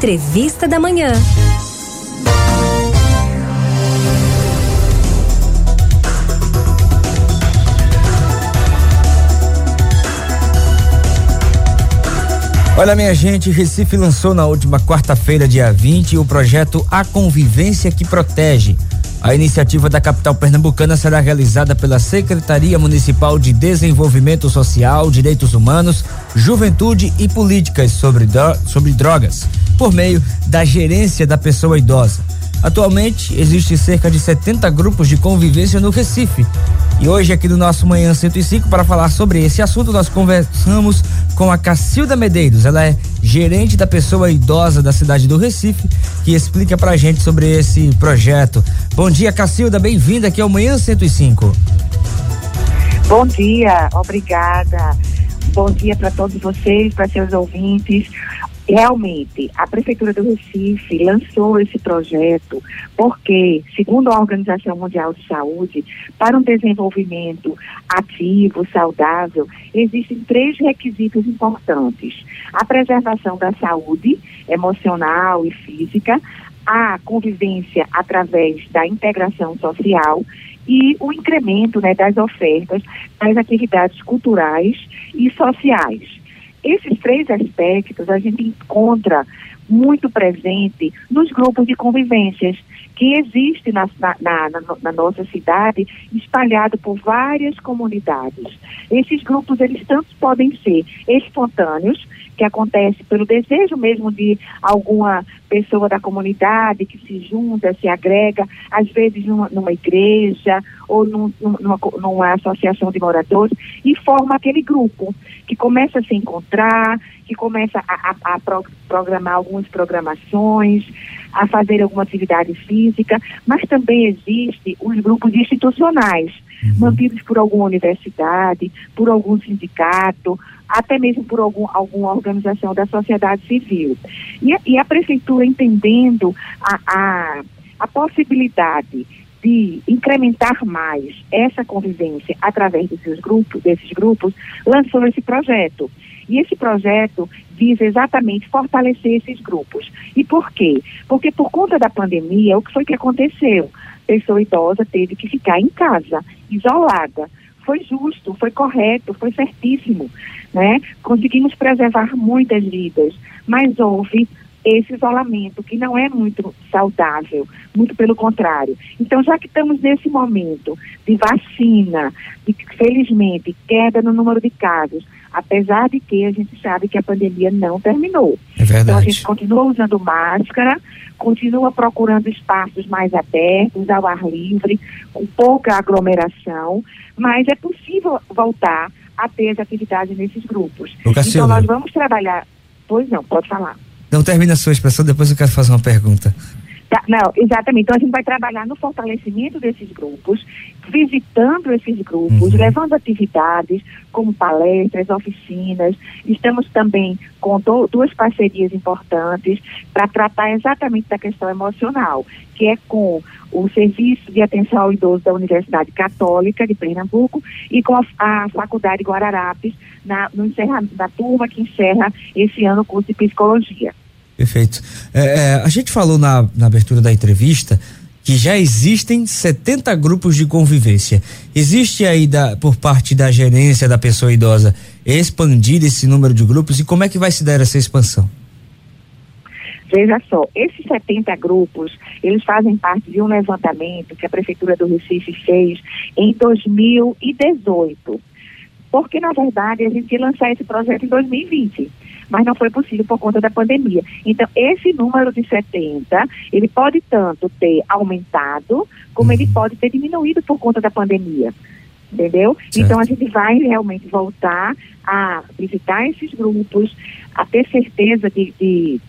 Entrevista da Manhã. Olha, minha gente, Recife lançou na última quarta-feira, dia 20, o projeto A Convivência que Protege. A iniciativa da capital pernambucana será realizada pela Secretaria Municipal de Desenvolvimento Social, Direitos Humanos, Juventude e Políticas sobre, sobre Drogas, por meio da gerência da pessoa idosa. Atualmente, existe cerca de 70 grupos de convivência no Recife. E hoje, aqui no nosso Manhã 105, para falar sobre esse assunto, nós conversamos com a Cacilda Medeiros. Ela é gerente da pessoa idosa da cidade do Recife, que explica pra gente sobre esse projeto. Bom dia, Cacilda, bem-vinda aqui ao Manhã 105. Bom dia, obrigada. Bom dia para todos vocês, para seus ouvintes. Realmente, a Prefeitura do Recife lançou esse projeto porque, segundo a Organização Mundial de Saúde, para um desenvolvimento ativo, saudável, existem três requisitos importantes: a preservação da saúde emocional e física, a convivência através da integração social e o incremento né, das ofertas das atividades culturais e sociais. Esses três aspectos a gente encontra muito presente nos grupos de convivências que existem na, na, na, na, nossa cidade, espalhado por várias comunidades. Esses grupos, eles tanto podem ser espontâneos, que acontece pelo desejo mesmo de alguma pessoa da comunidade que se junta, se agrega, às vezes numa, numa igreja ou num, numa, numa associação de moradores, e forma aquele grupo que começa a se encontrar, que começa a, a, a pro, programar algumas programações, a fazer alguma atividade física, mas também existe os grupos institucionais. Mantidos por alguma universidade, por algum sindicato, até mesmo por algum, alguma organização da sociedade civil. E, e a prefeitura entendendo a, a, a possibilidade de incrementar mais essa convivência através desses grupos, desses grupos, lançou esse projeto. E esse projeto visa exatamente fortalecer esses grupos. E por quê? Porque por conta da pandemia, o que foi que aconteceu? Pessoa idosa teve que ficar em casa, isolada. Foi justo, foi correto, foi certíssimo né? Conseguimos preservar muitas vidas, mas houve esse isolamento que não é muito saudável, muito pelo contrário. Então, já que estamos nesse momento de vacina, de felizmente queda no número de casos, apesar de que a gente sabe que a pandemia não terminou. Verdade. Então a gente continua usando máscara, continua procurando espaços mais abertos, ao ar livre, com pouca aglomeração, mas é possível voltar a ter as atividades nesses grupos. Lucas então Silva. nós vamos trabalhar. Pois não, pode falar. Não termina a sua expressão, depois eu quero fazer uma pergunta. Tá, não, exatamente. Então a gente vai trabalhar no fortalecimento desses grupos, visitando esses grupos, uhum. levando atividades como palestras, oficinas. Estamos também com do, duas parcerias importantes para tratar exatamente da questão emocional, que é com o Serviço de Atenção ao Idoso da Universidade Católica de Pernambuco e com a, a Faculdade Guararapes na, no encerra, na turma que encerra esse ano o curso de Psicologia. Perfeito. É, é, a gente falou na, na abertura da entrevista que já existem 70 grupos de convivência. Existe aí da, por parte da gerência da pessoa idosa expandir esse número de grupos e como é que vai se dar essa expansão? Veja só, esses 70 grupos, eles fazem parte de um levantamento que a Prefeitura do Recife fez em 2018. Porque, na verdade, a gente ia lançar esse projeto em 2020 mas não foi possível por conta da pandemia. Então, esse número de 70, ele pode tanto ter aumentado, como ele pode ter diminuído por conta da pandemia. Entendeu? Certo. Então, a gente vai realmente voltar a visitar esses grupos, a ter certeza de, de,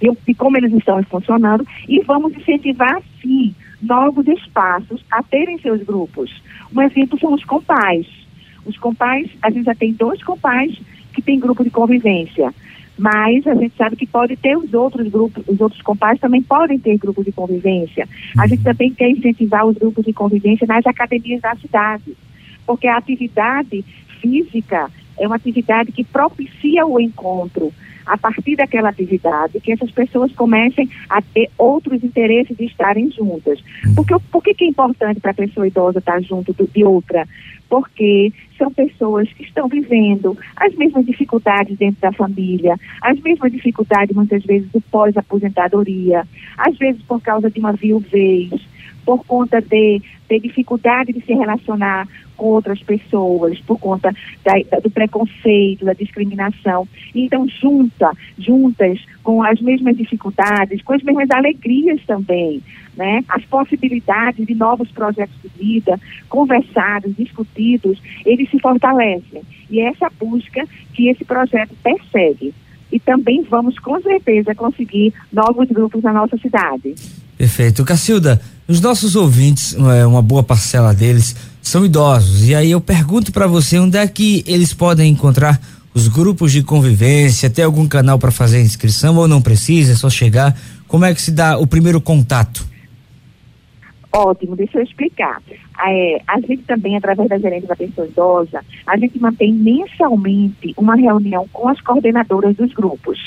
de, de como eles estão funcionando e vamos incentivar, sim, novos espaços a terem seus grupos. Um exemplo são os compais. Os compais, a gente já tem dois compais que tem grupo de convivência. Mas a gente sabe que pode ter os outros grupos, os outros compais também podem ter grupos de convivência. A gente também quer incentivar os grupos de convivência nas academias da cidade, porque a atividade física é uma atividade que propicia o encontro a partir daquela atividade, que essas pessoas comecem a ter outros interesses de estarem juntas. Porque, por que, que é importante para a pessoa idosa estar junto do, de outra? Porque são pessoas que estão vivendo as mesmas dificuldades dentro da família, as mesmas dificuldades, muitas vezes, do pós-aposentadoria, às vezes por causa de uma viuvez, por conta de, de dificuldade de se relacionar com outras pessoas, por conta da, do preconceito, da discriminação. Então, junta, juntas com as mesmas dificuldades, com as mesmas alegrias também, né? As possibilidades de novos projetos de vida, conversados, discutidos, eles se fortalecem. E é essa busca que esse projeto persegue. E também vamos, com certeza, conseguir novos grupos na nossa cidade. Perfeito. Cacilda, os nossos ouvintes, é, uma boa parcela deles, são idosos. E aí eu pergunto para você onde é que eles podem encontrar os grupos de convivência, tem algum canal para fazer inscrição ou não precisa, é só chegar. Como é que se dá o primeiro contato? Ótimo, deixa eu explicar. É, a gente também, através da gerência da pessoa idosa, a gente mantém mensalmente uma reunião com as coordenadoras dos grupos,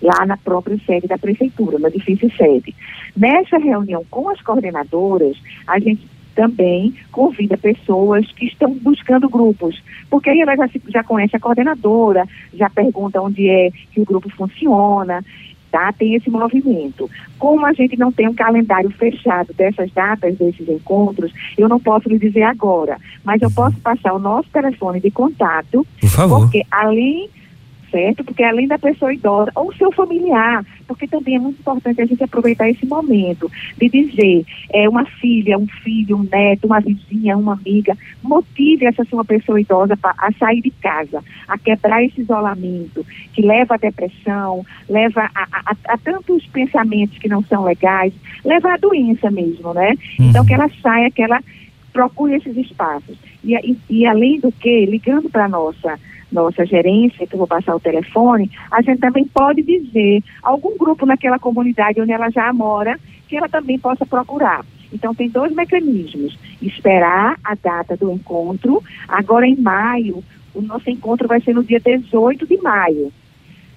lá na própria sede da prefeitura, no edifício sede. Nessa reunião com as coordenadoras, a gente também convida pessoas que estão buscando grupos, porque aí ela já, já conhece a coordenadora, já pergunta onde é que o grupo funciona, tá? Tem esse movimento. Como a gente não tem um calendário fechado dessas datas, desses encontros, eu não posso lhe dizer agora, mas eu posso passar o nosso telefone de contato, Por favor. porque além certo? Porque além da pessoa idosa, ou seu familiar, porque também é muito importante a gente aproveitar esse momento de dizer, é uma filha, um filho, um neto, uma vizinha, uma amiga, motive essa sua pessoa idosa pra, a sair de casa, a quebrar esse isolamento, que leva à depressão, leva a, a, a tantos pensamentos que não são legais, leva à doença mesmo, né? Uhum. Então que ela saia, que ela procure esses espaços. E, e, e além do que, ligando para a nossa nossa gerência, que eu vou passar o telefone, a gente também pode dizer algum grupo naquela comunidade onde ela já mora, que ela também possa procurar. Então, tem dois mecanismos: esperar a data do encontro. Agora, em maio, o nosso encontro vai ser no dia 18 de maio,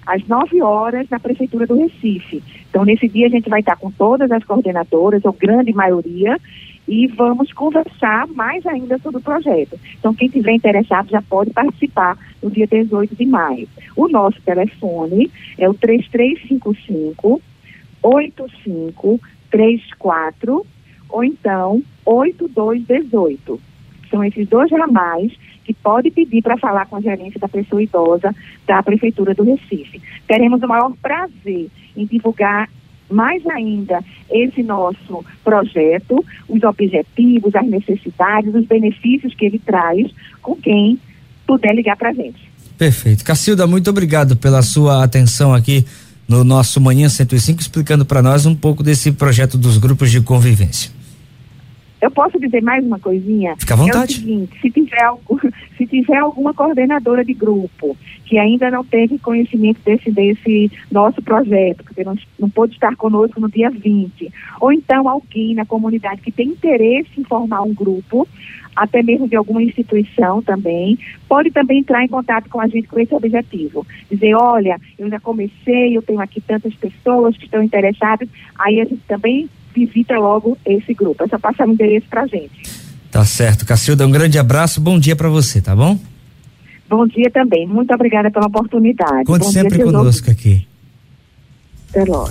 às 9 horas, na Prefeitura do Recife. Então, nesse dia, a gente vai estar com todas as coordenadoras, ou grande maioria, e vamos conversar mais ainda sobre o projeto. Então, quem tiver interessado já pode participar no dia 18 de maio. O nosso telefone é o 3355 8534 ou então 8218. São esses dois ramais que pode pedir para falar com a gerência da pessoa idosa da Prefeitura do Recife. Teremos o maior prazer em divulgar mais ainda esse nosso projeto, os objetivos, as necessidades, os benefícios que ele traz com quem puder ligar para a gente. Perfeito. Cacilda, muito obrigado pela sua atenção aqui no nosso Manhã 105, explicando para nós um pouco desse projeto dos grupos de convivência. Eu posso dizer mais uma coisinha? Fica à vontade. É o seguinte, se tiver, algum, se tiver alguma coordenadora de grupo que ainda não teve conhecimento desse, desse nosso projeto, porque não, não pôde estar conosco no dia 20, ou então alguém na comunidade que tem interesse em formar um grupo, até mesmo de alguma instituição também, pode também entrar em contato com a gente com esse objetivo. Dizer, olha, eu já comecei, eu tenho aqui tantas pessoas que estão interessadas, aí a gente também visita logo esse grupo. É só passar o endereço pra gente. Tá certo. Cacilda, um grande abraço, bom dia para você, tá bom? Bom dia também. Muito obrigada pela oportunidade. Conte bom sempre conosco aqui. Até logo.